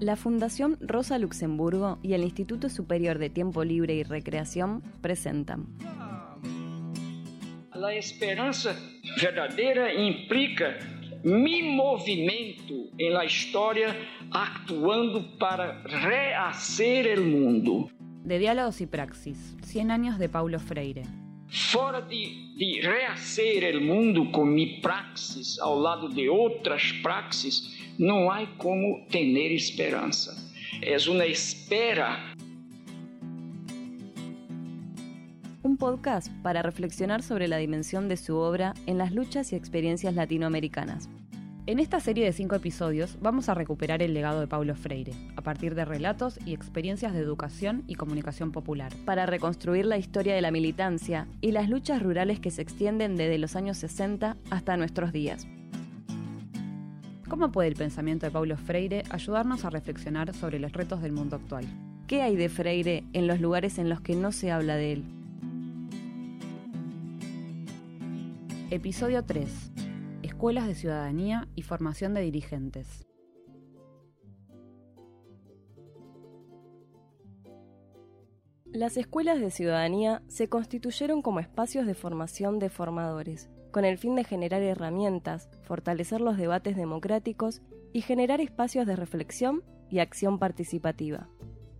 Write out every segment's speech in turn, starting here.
La Fundación Rosa Luxemburgo y el Instituto Superior de Tiempo Libre y Recreación presentan. La esperanza verdadera implica mi movimento en la historia actuando para rehacer el mundo. De Diálogos y Praxis, 100 años de Paulo Freire. Fora de, de rehacer el mundo con mi praxis ao lado de outras praxis, não há como ter esperança. É uma espera. Un podcast para reflexionar sobre la dimensión de su obra en las luchas y experiencias latinoamericanas. En esta serie de cinco episodios vamos a recuperar el legado de Paulo Freire, a partir de relatos y experiencias de educación y comunicación popular. Para reconstruir la historia de la militancia y las luchas rurales que se extienden desde los años 60 hasta nuestros días. ¿Cómo puede el pensamiento de Paulo Freire ayudarnos a reflexionar sobre los retos del mundo actual? ¿Qué hay de Freire en los lugares en los que no se habla de él? Episodio 3 escuelas de ciudadanía y formación de dirigentes. Las escuelas de ciudadanía se constituyeron como espacios de formación de formadores, con el fin de generar herramientas, fortalecer los debates democráticos y generar espacios de reflexión y acción participativa.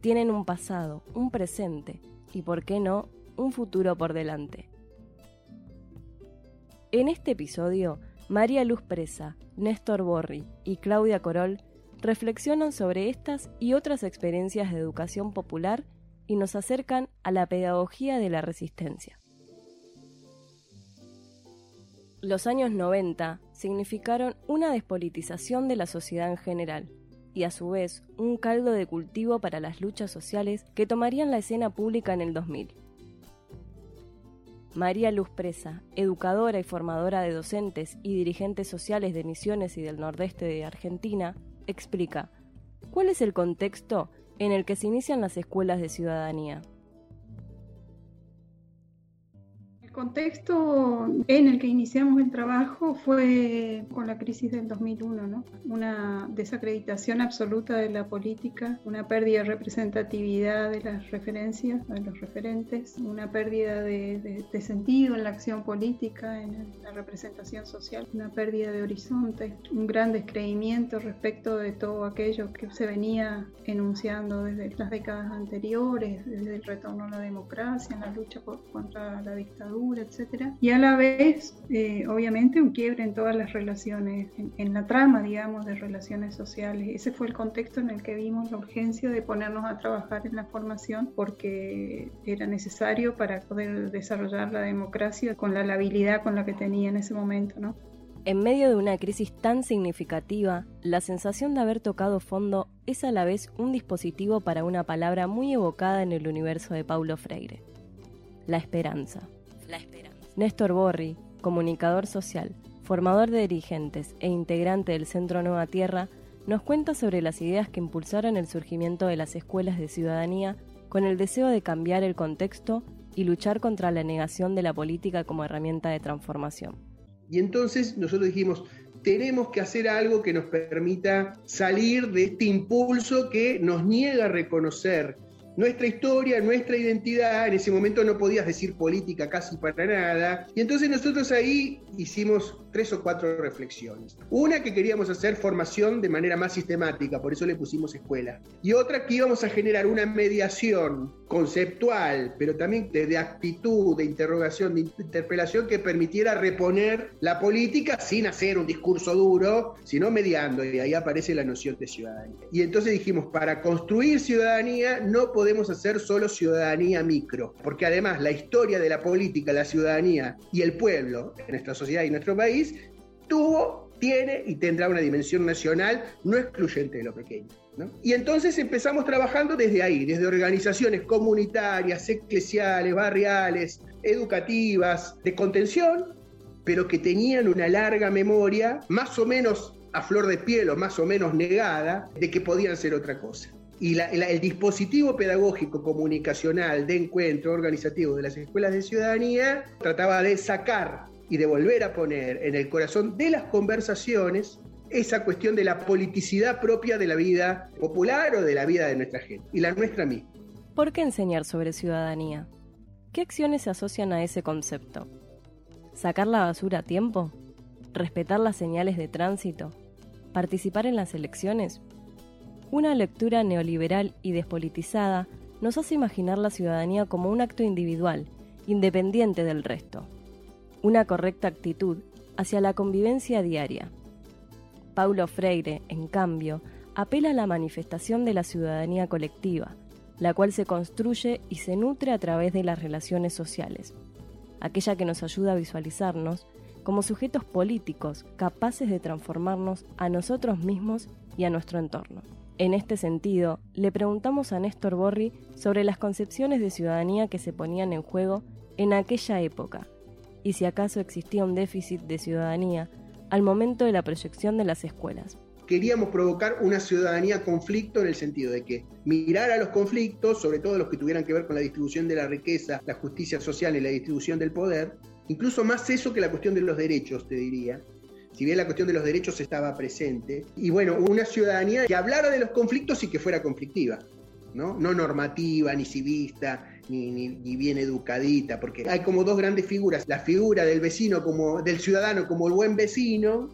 Tienen un pasado, un presente y, por qué no, un futuro por delante. En este episodio María Luz Presa, Néstor Borri y Claudia Corol reflexionan sobre estas y otras experiencias de educación popular y nos acercan a la pedagogía de la resistencia. Los años 90 significaron una despolitización de la sociedad en general y a su vez un caldo de cultivo para las luchas sociales que tomarían la escena pública en el 2000. María Luz Presa, educadora y formadora de docentes y dirigentes sociales de Misiones y del Nordeste de Argentina, explica cuál es el contexto en el que se inician las escuelas de ciudadanía. Contexto en el que iniciamos el trabajo fue con la crisis del 2001, ¿no? Una desacreditación absoluta de la política, una pérdida de representatividad de las referencias, de los referentes, una pérdida de, sentido en la acción política, en la representación social, una pérdida de horizonte, un gran descreimiento respecto de todo aquello que se venía enunciando desde las décadas anteriores, desde el retorno a la democracia, en la lucha contra la dictadura etcétera, y a la vez, eh, obviamente, un quiebre en todas las relaciones, en, la trama, digamos, de relaciones sociales. Ese fue el contexto en el que vimos la urgencia de ponernos a trabajar en la formación porque era necesario para poder desarrollar la democracia con la labilidad con la que tenía en ese momento, ¿no? En medio de una crisis tan significativa, la sensación de haber tocado fondo es a la vez un dispositivo para una palabra muy evocada en el universo de Paulo Freire, la esperanza. La esperanza. Néstor Borri, comunicador social, formador de dirigentes e integrante del Centro Nueva Tierra, nos cuenta sobre las ideas que impulsaron el surgimiento de las escuelas de ciudadanía con el deseo de cambiar el contexto y luchar contra la negación de la política como herramienta de transformación. Y entonces nosotros dijimos, tenemos que hacer algo que nos permita salir de este impulso que nos niega a reconocer nuestra historia, nuestra identidad. En ese momento no podías decir política casi para nada. Y entonces nosotros ahí hicimos tres o cuatro reflexiones. Una que queríamos hacer formación de manera más sistemática, por eso le pusimos escuela. Y otra que íbamos a generar una mediación conceptual, pero también de, actitud, de interrogación, de interpelación que permitiera reponer la política sin hacer un discurso duro, sino mediando. Y ahí aparece la noción de ciudadanía. Y entonces dijimos, para construir ciudadanía no podemos hacer solo ciudadanía micro, porque además la historia de la política, la ciudadanía y el pueblo en nuestra sociedad y nuestro país tuvo, tiene y tendrá una dimensión nacional no excluyente de lo pequeño. Y entonces empezamos trabajando desde ahí, desde organizaciones comunitarias, eclesiales, barriales, educativas, de contención, pero que tenían una larga memoria, más o menos a flor de piel o más o menos negada, de que podían ser otra cosa. Y el dispositivo pedagógico, comunicacional, de encuentro organizativo de las escuelas de ciudadanía trataba de sacar y de volver a poner en el corazón de las conversaciones esa cuestión de la politicidad propia de la vida popular o de la vida de nuestra gente, y la nuestra misma. ¿Por qué enseñar sobre ciudadanía? ¿Qué acciones se asocian a ese concepto? ¿Sacar la basura a tiempo? ¿Respetar las señales de tránsito? ¿Participar en las elecciones? Una lectura neoliberal y despolitizada nos hace imaginar la ciudadanía como un acto individual, independiente del resto. Una correcta actitud hacia la convivencia diaria. Paulo Freire, en cambio, apela a la manifestación de la ciudadanía colectiva, la cual se construye y se nutre a través de las relaciones sociales, aquella que nos ayuda a visualizarnos como sujetos políticos capaces de transformarnos a nosotros mismos y a nuestro entorno. En este sentido, le preguntamos a Néstor Borri sobre las concepciones de ciudadanía que se ponían en juego en aquella época y si acaso existía un déficit de ciudadanía al momento de la proyección de las escuelas. Queríamos provocar una ciudadanía conflicto en el sentido de que mirar a los conflictos, sobre todo los que tuvieran que ver con la distribución de la riqueza, la justicia social y la distribución del poder, incluso más eso que la cuestión de los derechos, te diría, si bien la cuestión de los derechos estaba presente, y bueno, una ciudadanía que hablara de los conflictos y que fuera conflictiva, ¿no? No normativa, ni civista, ni, bien educadita, porque hay como dos grandes figuras, la figura del vecino como, del ciudadano como el buen vecino,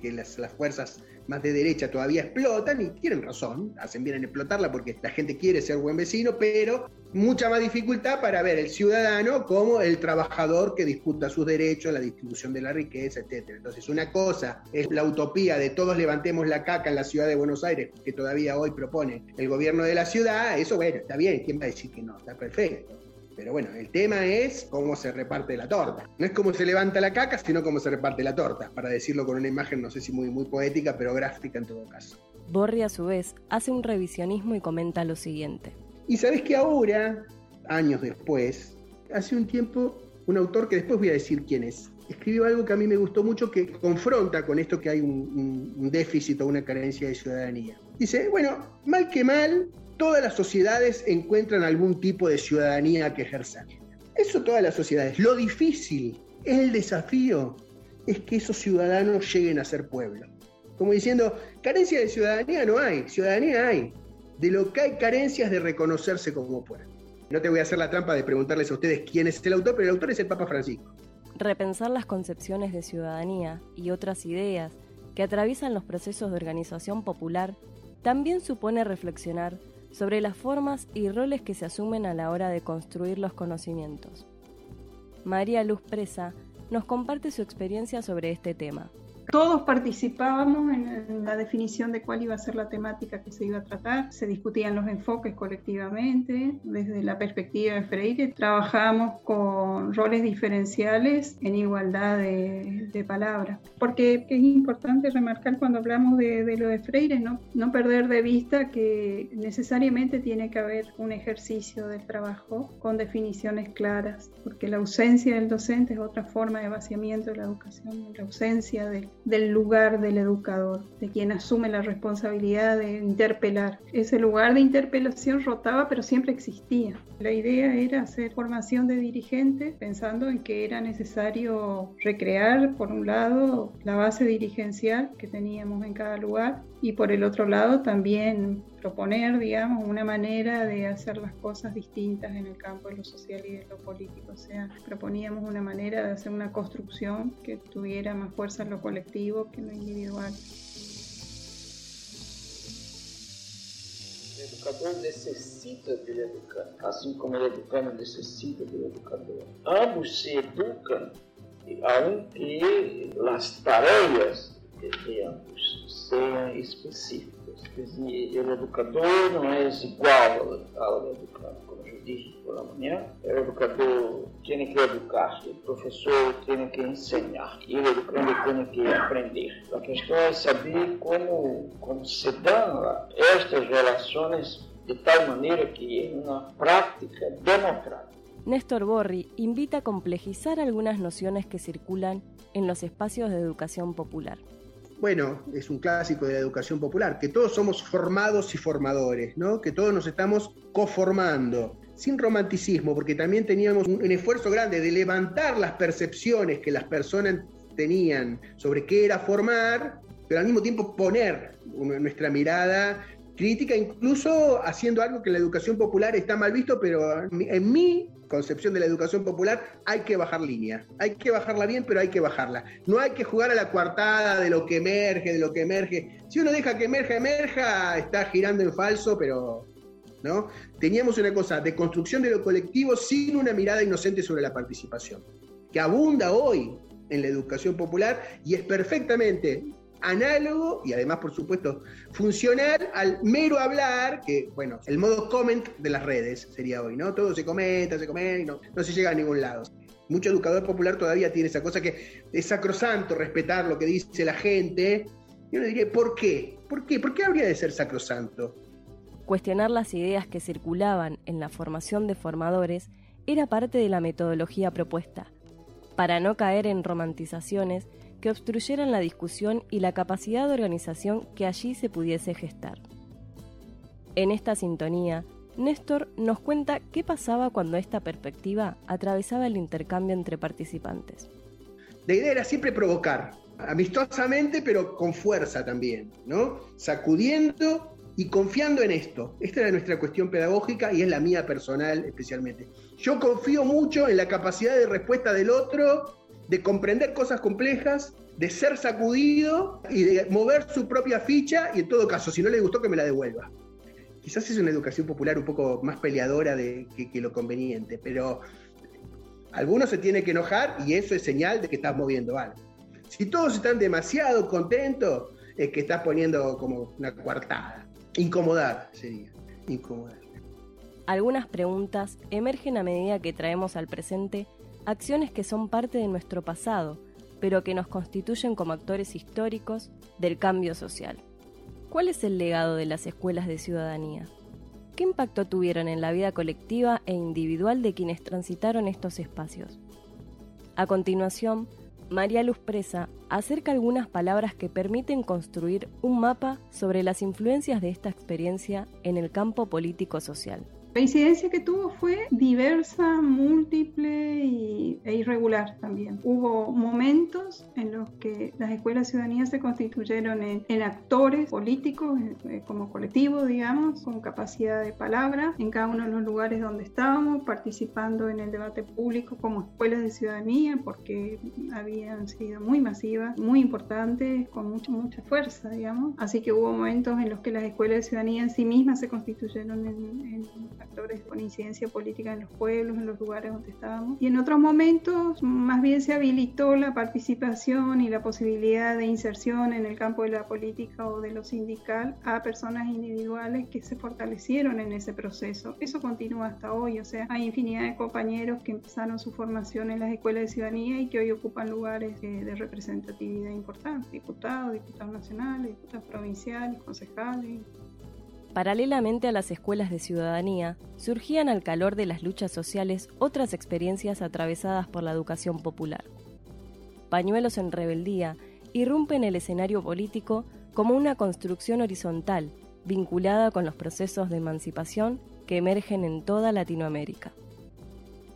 que las, las fuerzas más de derecha todavía explotan y tienen razón, hacen bien en explotarla porque la gente quiere ser buen vecino, pero mucha más dificultad para ver el ciudadano como el trabajador que disputa sus derechos, la distribución de la riqueza, etc. Entonces, una cosa es la utopía de todos levantemos la caca en la ciudad de Buenos Aires, que todavía hoy propone el gobierno de la ciudad, eso bueno, está bien, ¿quién va a decir que no? Está perfecto. Pero bueno, el tema es cómo se reparte la torta. No es cómo se levanta la caca, sino cómo se reparte la torta, para decirlo con una imagen, no sé si muy, muy poética, pero gráfica en todo caso. Borri, a su vez, hace un revisionismo y comenta lo siguiente. Y sabes que ahora, años después, hace un tiempo, un autor que después voy a decir quién es, escribió algo que a mí me gustó mucho que confronta con esto que hay un, un déficit o una carencia de ciudadanía. Dice, bueno, mal que mal, todas las sociedades encuentran algún tipo de ciudadanía que ejercer. Eso todas las sociedades. Lo difícil, el desafío, es que esos ciudadanos lleguen a ser pueblo. Como diciendo, carencia de ciudadanía no hay, ciudadanía hay. De lo que hay carencias de reconocerse como pueblo. No te voy a hacer la trampa de preguntarles a ustedes quién es el autor, pero el autor es el Papa Francisco. Repensar las concepciones de ciudadanía y otras ideas que atraviesan los procesos de organización popular también supone reflexionar sobre las formas y roles que se asumen a la hora de construir los conocimientos. María Luz Presa nos comparte su experiencia sobre este tema todos participábamos en, la definición de cuál iba a ser la temática que se iba a tratar, se discutían los enfoques colectivamente, desde la perspectiva de Freire trabajábamos con roles diferenciales en igualdad de, palabras, porque es importante remarcar cuando hablamos de, lo de Freire, ¿no? no perder de vista que necesariamente tiene que haber un ejercicio del trabajo con definiciones claras, porque la ausencia del docente es otra forma de vaciamiento de la educación, la ausencia del del lugar del educador, de quien asume la responsabilidad de interpelar. Ese lugar de interpelación rotaba, pero siempre existía. La idea era hacer formación de dirigentes pensando en que era necesario recrear, por un lado, la base dirigencial que teníamos en cada lugar y por el otro lado también proponer, digamos, una manera de hacer las cosas distintas en el campo de lo social y de lo político. O sea, proponíamos una manera de hacer una construcción que tuviera más fuerza en lo colectivo que en lo individual. El educador necesita del educador, así como el educador necesita del educador. Ambos se educan, aunque las tareas de ambos sean específicas. O educador não é igual ao educador, como eu disse pela manhã. O educador tem que educar, o professor tem que ensinar, e o educador tem que aprender. A questão é saber como, como se dão estas relações de tal maneira que é uma prática democrática. Néstor Borri invita a complejizar algunas nociones que circulan en los espacios de educación popular. Bueno, es un clásico de la educación popular, que todos somos formados y formadores, ¿no? que todos nos estamos conformando, sin romanticismo, porque también teníamos un, esfuerzo grande de levantar las percepciones que las personas tenían sobre qué era formar pero al mismo tiempo poner nuestra mirada crítica, incluso haciendo algo que en la educación popular está mal visto, pero en mi concepción de la educación popular hay que bajar línea. Hay que bajarla bien, pero hay que bajarla. No hay que jugar a la coartada de lo que emerge, de lo que emerge. Si uno deja que emerja, emerja, está girando en falso, pero ¿no? Teníamos una cosa de construcción de lo colectivo sin una mirada inocente sobre la participación, que abunda hoy en la educación popular y es perfectamente análogo y además, por supuesto, funcional al mero hablar, que, bueno, el modo comment de las redes sería hoy, ¿no? Todo se comenta, se comenta y no, no se llega a ningún lado. Mucho educador popular todavía tiene esa cosa que es sacrosanto respetar lo que dice la gente. Y uno diría, ¿por qué? ¿Por qué? ¿Por qué habría de ser sacrosanto? Cuestionar las ideas que circulaban en la formación de formadores era parte de la metodología propuesta, para no caer en romantizaciones que obstruyeran la discusión y la capacidad de organización que allí se pudiese gestar. En esta sintonía, Néstor nos cuenta qué pasaba cuando esta perspectiva atravesaba el intercambio entre participantes. La idea era siempre provocar, amistosamente, pero con fuerza también, ¿no? Sacudiendo y confiando en esto. Esta era nuestra cuestión pedagógica y es la mía personal especialmente. Yo confío mucho en la capacidad de respuesta del otro de comprender cosas complejas, de ser sacudido y de mover su propia ficha y en todo caso, si no le gustó, que me la devuelva. Quizás es una educación popular un poco más peleadora de, que, lo conveniente, pero algunos se tiene que enojar y eso es señal de que estás moviendo algo. Si todos están demasiado contentos, es que estás poniendo como una coartada. Incomodar sería. Incomodar. Algunas preguntas emergen a medida que traemos al presente acciones que son parte de nuestro pasado, pero que nos constituyen como actores históricos del cambio social. ¿Cuál es el legado de las escuelas de ciudadanía? ¿Qué impacto tuvieron en la vida colectiva e individual de quienes transitaron estos espacios? A continuación, María Luz Presa acerca algunas palabras que permiten construir un mapa sobre las influencias de esta experiencia en el campo político-social. La incidencia que tuvo fue diversa, múltiple y, e irregular también. Hubo momentos en los que las escuelas ciudadanías se constituyeron en, actores políticos, eh, como colectivo, digamos, con capacidad de palabra en cada uno de los lugares donde estábamos, participando en el debate público como escuelas de ciudadanía, porque habían sido muy masivas, muy importantes, con mucha, mucha fuerza, digamos. Así que hubo momentos en los que las escuelas de ciudadanía en sí mismas se constituyeron en, en con incidencia política en los pueblos, en los lugares donde estábamos. Y en otros momentos más bien se habilitó la participación y la posibilidad de inserción en el campo de la política o de lo sindical a personas individuales que se fortalecieron en ese proceso. Eso continúa hasta hoy, o sea, hay infinidad de compañeros que empezaron su formación en las escuelas de ciudadanía y que hoy ocupan lugares de representatividad importante, diputados, diputados nacionales, diputados provinciales, concejales. Paralelamente a las escuelas de ciudadanía, surgían al calor de las luchas sociales otras experiencias atravesadas por la educación popular. Pañuelos en rebeldía irrumpen el escenario político como una construcción horizontal vinculada con los procesos de emancipación que emergen en toda Latinoamérica.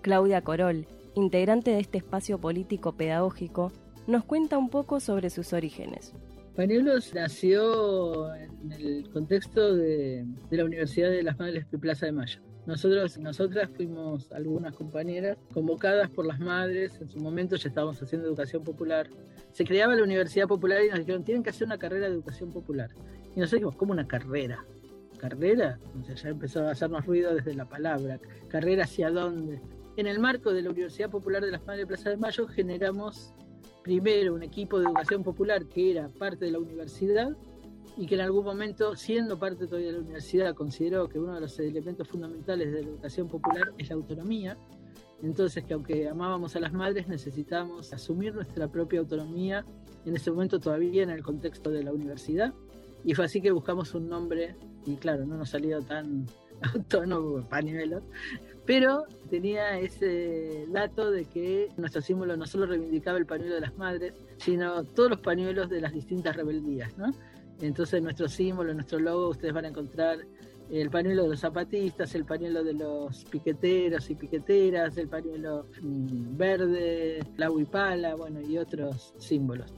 Claudia Corol, integrante de este espacio político pedagógico, nos cuenta un poco sobre sus orígenes. Pañuelos nació en el contexto de, la Universidad de las Madres de Plaza de Mayo. Nosotros, nosotras fuimos algunas compañeras convocadas por las madres, en su momento ya estábamos haciendo educación popular. Se creaba la Universidad Popular y nos dijeron, tienen que hacer una carrera de educación popular. Y nosotros dijimos, ¿cómo una carrera? ¿Carrera? Sea, ya empezó a hacernos ruido desde la palabra. ¿Carrera hacia dónde? En el marco de la Universidad Popular de las Madres de Plaza de Mayo generamos primero un equipo de educación popular que era parte de la universidad y que en algún momento, siendo parte todavía de la universidad, consideró que uno de los elementos fundamentales de la educación popular es la autonomía. Entonces, que aunque amábamos a las madres, necesitamos asumir nuestra propia autonomía, en ese momento todavía en el contexto de la universidad. Y fue así que buscamos un nombre, y claro, no nos salió tan autónomo, pañuelo, pero tenía ese dato de que nuestro símbolo no solo reivindicaba el pañuelo de las madres, sino todos los pañuelos de las distintas rebeldías, ¿no? Entonces nuestro símbolo, nuestro logo, ustedes van a encontrar el pañuelo de los zapatistas, el pañuelo de los piqueteros y piqueteras, el pañuelo mm, verde, la huipala, bueno, y otros símbolos.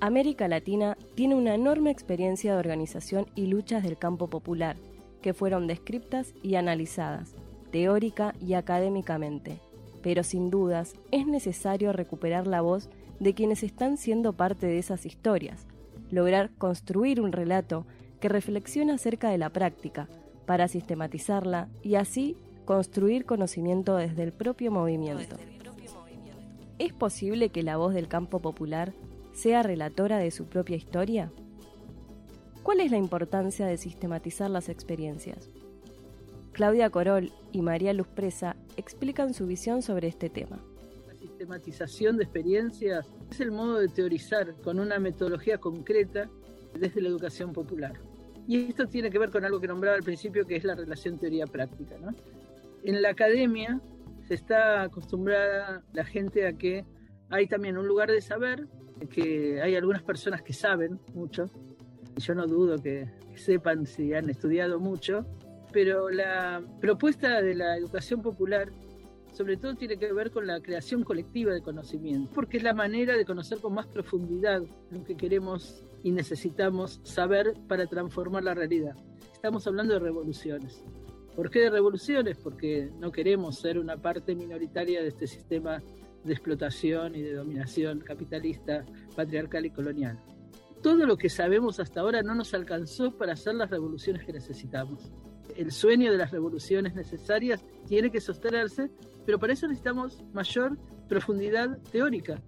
América Latina tiene una enorme experiencia de organización y luchas del campo popular, que fueron descriptas y analizadas, teórica y académicamente. Pero sin dudas es necesario recuperar la voz de quienes están siendo parte de esas historias, lograr construir un relato que reflexiona acerca de la práctica, para sistematizarla y así construir conocimiento desde el propio movimiento. ¿Es posible que la voz del campo popular sea relatora de su propia historia? ¿Cuál es la importancia de sistematizar las experiencias? Claudia Corol y María Luz Presa explican su visión sobre este tema. La sistematización de experiencias es el modo de teorizar con una metodología concreta desde la educación popular. Y esto tiene que ver con algo que nombraba al principio, que es la relación teoría-práctica. En la academia se está acostumbrada la gente a que hay también un lugar de saber, que hay algunas personas que saben mucho, yo no dudo que, sepan si han estudiado mucho, pero la propuesta de la educación popular sobre todo tiene que ver con la creación colectiva de conocimiento, porque es la manera de conocer con más profundidad lo que queremos y necesitamos saber para transformar la realidad. Estamos hablando de revoluciones. ¿Por qué de revoluciones? Porque no queremos ser una parte minoritaria de este sistema de explotación y de dominación capitalista, patriarcal y colonial. Todo lo que sabemos hasta ahora no nos alcanzó para hacer las revoluciones que necesitamos. El sueño de las revoluciones necesarias tiene que sostenerse, pero para eso necesitamos mayor profundidad teórica.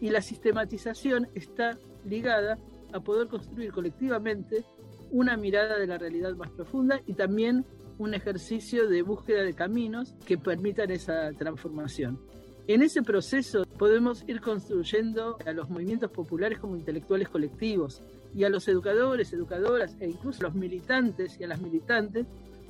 Y la sistematización está ligada a poder construir colectivamente una mirada de la realidad más profunda y también un ejercicio de búsqueda de caminos que permitan esa transformación. En ese proceso podemos ir construyendo a los movimientos populares como intelectuales colectivos y a los educadores, educadoras e incluso a los militantes y a las militantes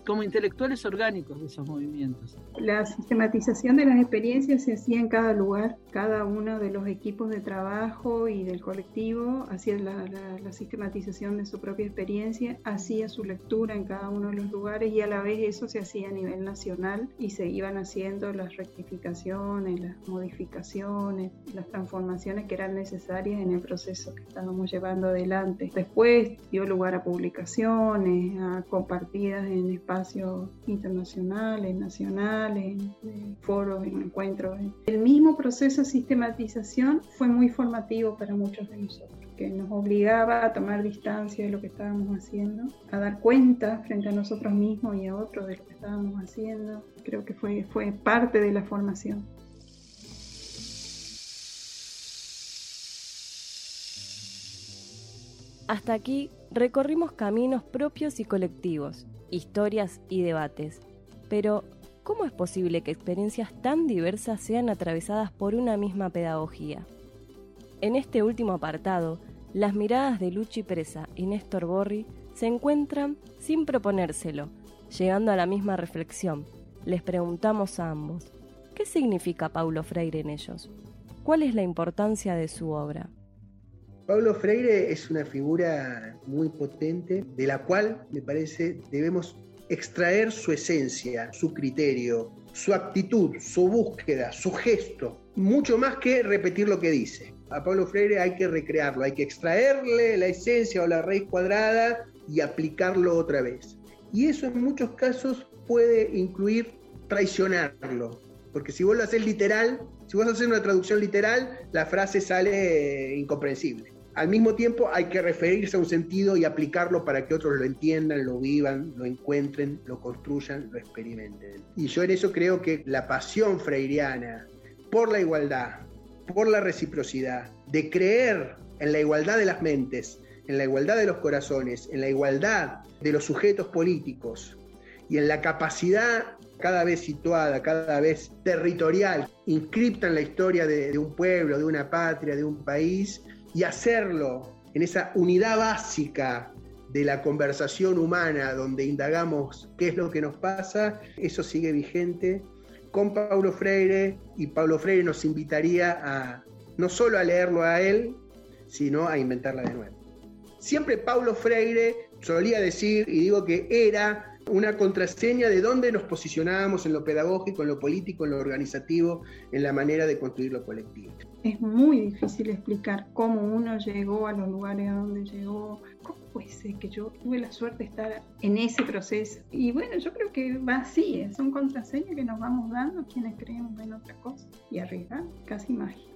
como intelectuales orgánicos de esos movimientos. La sistematización de las experiencias se hacía en cada lugar, cada uno de los equipos de trabajo y del colectivo hacía la, sistematización de su propia experiencia, hacía su lectura en cada uno de los lugares y a la vez eso se hacía a nivel nacional y se iban haciendo las rectificaciones, las modificaciones, las transformaciones que eran necesarias en el proceso que estábamos llevando adelante. Después dio lugar a publicaciones, a compartidas en espacios espacios internacionales, nacionales, foros, encuentros. El mismo proceso de sistematización fue muy formativo para muchos de nosotros que nos obligaba a tomar distancia de lo que estábamos haciendo, a dar cuenta frente a nosotros mismos y a otros de lo que estábamos haciendo. Creo que fue, fue parte de la formación. Hasta aquí recorrimos caminos propios y colectivos, historias y debates. Pero, ¿cómo es posible que experiencias tan diversas sean atravesadas por una misma pedagogía? En este último apartado, las miradas de Luchi Presa y Néstor Borri se encuentran sin proponérselo, llegando a la misma reflexión. Les preguntamos a ambos, ¿qué significa Paulo Freire en ellos? ¿Cuál es la importancia de su obra? Pablo Freire es una figura muy potente de la cual me parece debemos extraer su esencia, su criterio, su actitud, su búsqueda, su gesto, mucho más que repetir lo que dice. A Pablo Freire hay que recrearlo, hay que extraerle la esencia o la raíz cuadrada y aplicarlo otra vez. Y eso en muchos casos puede incluir traicionarlo, porque si vos lo haces literal, si vos haces una traducción literal, la frase sale incomprensible al mismo tiempo hay que referirse a un sentido y aplicarlo para que otros lo entiendan, lo vivan, lo encuentren, lo construyan, lo experimenten. Y yo en eso creo que la pasión freiriana por la igualdad, por la reciprocidad, de creer en la igualdad de las mentes, en la igualdad de los corazones, en la igualdad de los sujetos políticos y en la capacidad cada vez situada, cada vez territorial, inscripta en la historia de, de un pueblo, de una patria, de un país, y hacerlo en esa unidad básica de la conversación humana donde indagamos qué es lo que nos pasa, eso sigue vigente con Paulo Freire y Paulo Freire nos invitaría a no solo a leerlo a él, sino a inventarla de nuevo. Siempre Paulo Freire solía decir, y digo que era una contraseña de dónde nos posicionábamos en lo pedagógico, en lo político, en lo organizativo, en la manera de construir lo colectivo. Es muy difícil explicar cómo uno llegó a los lugares a donde llegó. ¿Cómo puede ser que yo tuve la suerte de estar en ese proceso? Y bueno, yo creo que va así, son contraseñas que nos vamos dando quienes creemos en otra cosa y arriesgar, casi mágico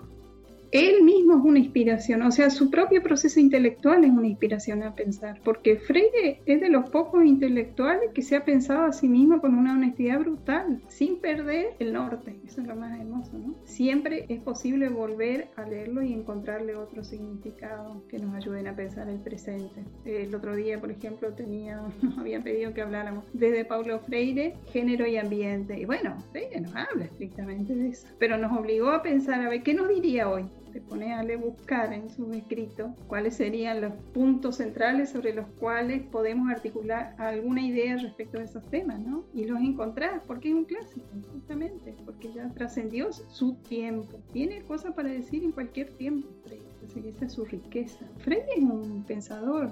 él mismo es una inspiración, o sea, su propio proceso intelectual es una inspiración a pensar, porque Freire es de los pocos intelectuales que se ha pensado a sí mismo con una honestidad brutal, sin perder el norte, eso es lo más hermoso, ¿no? Siempre es posible volver a leerlo y encontrarle otro significado que nos ayuden a pensar el presente. El otro día, por ejemplo, tenía, nos habían pedido que habláramos desde Paulo Freire, género y ambiente, y bueno, Freire nos habla estrictamente de eso, pero nos obligó a pensar, a ver, ¿qué nos diría hoy? Te pone a buscar en su escrito cuáles serían los puntos centrales sobre los cuales podemos articular alguna idea respecto de esos temas, ¿no? Y los encontrar, porque es un clásico, justamente, porque ya trascendió su tiempo. Tiene cosas para decir en cualquier tiempo, Freire. Así que esa es su riqueza. Freire es un pensador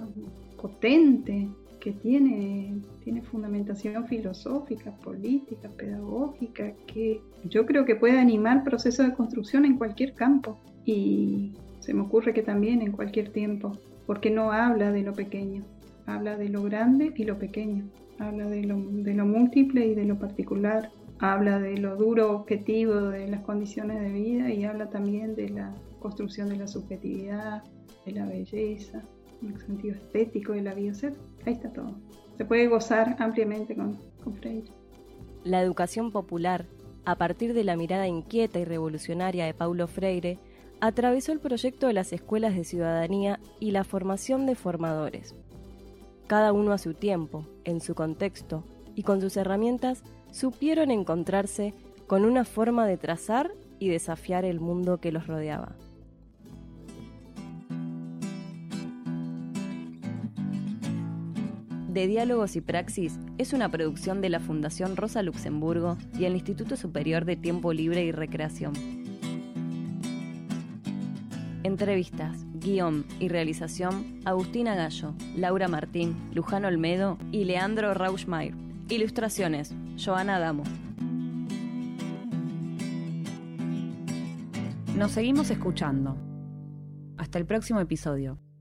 potente, que tiene, tiene fundamentación filosófica, política, pedagógica, que yo creo que puede animar procesos de construcción en cualquier campo y se me ocurre que también en cualquier tiempo, porque no habla de lo pequeño, habla de lo grande y lo pequeño, habla de lo, de lo múltiple y de lo particular, habla de lo duro objetivo de las condiciones de vida y habla también de la construcción de la subjetividad, de la belleza, el sentido estético de la vida. ahí está todo. Se puede gozar ampliamente con, con Freire. La educación popular, a partir de la mirada inquieta y revolucionaria de Paulo Freire, atravesó el proyecto de las escuelas de ciudadanía y la formación de formadores. Cada uno a su tiempo, en su contexto y con sus herramientas, supieron encontrarse con una forma de trazar y desafiar el mundo que los rodeaba. De Diálogos y Praxis es una producción de la Fundación Rosa Luxemburgo y el Instituto Superior de Tiempo Libre y Recreación. Entrevistas, guion y realización, Agustina Gallo, Laura Martín, Luján Olmedo y Leandro Rauschmeier. Ilustraciones, Joana Adamo. Nos seguimos escuchando. Hasta el próximo episodio.